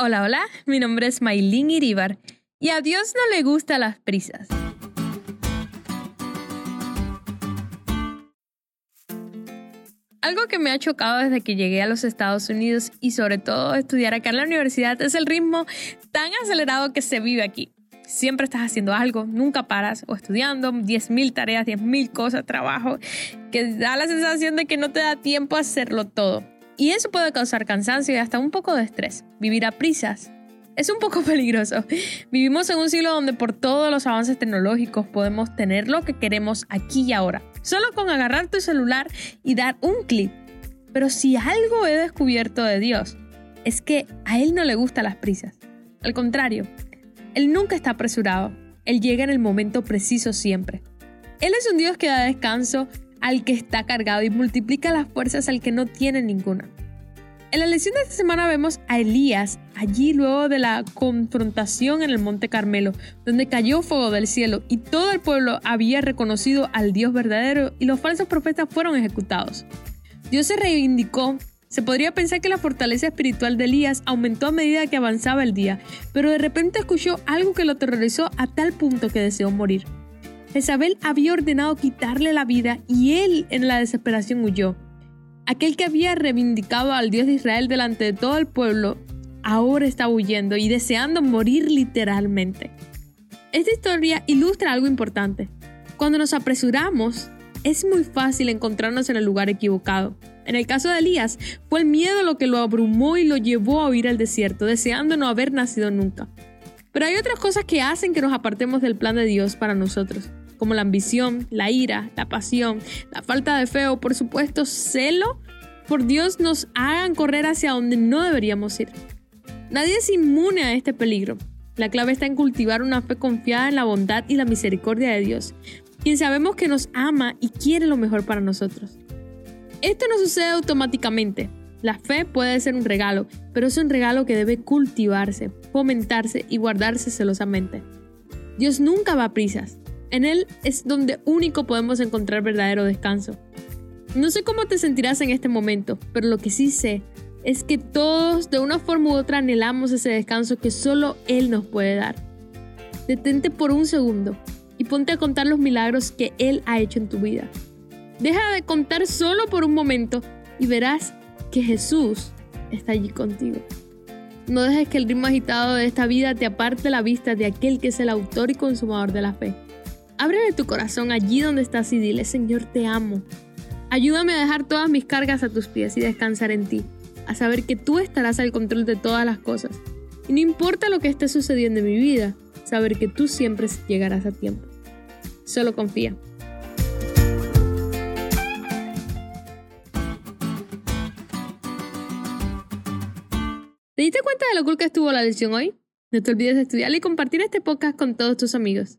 Hola, hola, mi nombre es Maylin Iribar y a Dios no le gustan las prisas. Algo que me ha chocado desde que llegué a los Estados Unidos y sobre todo estudiar acá en la universidad es el ritmo tan acelerado que se vive aquí. Siempre estás haciendo algo, nunca paras o estudiando 10.000 tareas, 10.000 cosas, trabajo, que da la sensación de que no te da tiempo a hacerlo todo. Y eso puede causar cansancio y hasta un poco de estrés. Vivir a prisas es un poco peligroso. Vivimos en un siglo donde por todos los avances tecnológicos podemos tener lo que queremos aquí y ahora. Solo con agarrar tu celular y dar un clic. Pero si algo he descubierto de Dios, es que a Él no le gustan las prisas. Al contrario, Él nunca está apresurado. Él llega en el momento preciso siempre. Él es un Dios que da descanso al que está cargado y multiplica las fuerzas al que no tiene ninguna. En la lección de esta semana vemos a Elías allí luego de la confrontación en el Monte Carmelo, donde cayó fuego del cielo y todo el pueblo había reconocido al Dios verdadero y los falsos profetas fueron ejecutados. Dios se reivindicó. Se podría pensar que la fortaleza espiritual de Elías aumentó a medida que avanzaba el día, pero de repente escuchó algo que lo aterrorizó a tal punto que deseó morir. Jezabel había ordenado quitarle la vida y él en la desesperación huyó. Aquel que había reivindicado al Dios de Israel delante de todo el pueblo, ahora está huyendo y deseando morir literalmente. Esta historia ilustra algo importante. Cuando nos apresuramos, es muy fácil encontrarnos en el lugar equivocado. En el caso de Elías, fue el miedo lo que lo abrumó y lo llevó a huir al desierto, deseando no haber nacido nunca. Pero hay otras cosas que hacen que nos apartemos del plan de Dios para nosotros como la ambición, la ira, la pasión, la falta de fe o por supuesto celo por Dios nos hagan correr hacia donde no deberíamos ir. Nadie es inmune a este peligro. La clave está en cultivar una fe confiada en la bondad y la misericordia de Dios, quien sabemos que nos ama y quiere lo mejor para nosotros. Esto no sucede automáticamente. La fe puede ser un regalo, pero es un regalo que debe cultivarse, fomentarse y guardarse celosamente. Dios nunca va a prisas. En Él es donde único podemos encontrar verdadero descanso. No sé cómo te sentirás en este momento, pero lo que sí sé es que todos de una forma u otra anhelamos ese descanso que solo Él nos puede dar. Detente por un segundo y ponte a contar los milagros que Él ha hecho en tu vida. Deja de contar solo por un momento y verás que Jesús está allí contigo. No dejes que el ritmo agitado de esta vida te aparte la vista de aquel que es el autor y consumador de la fe. Ábrele tu corazón allí donde estás y dile, Señor, te amo. Ayúdame a dejar todas mis cargas a tus pies y descansar en ti, a saber que tú estarás al control de todas las cosas. Y no importa lo que esté sucediendo en mi vida, saber que tú siempre llegarás a tiempo. Solo confía. ¿Te diste cuenta de lo cool que estuvo la lección hoy? No te olvides de estudiar y compartir este podcast con todos tus amigos.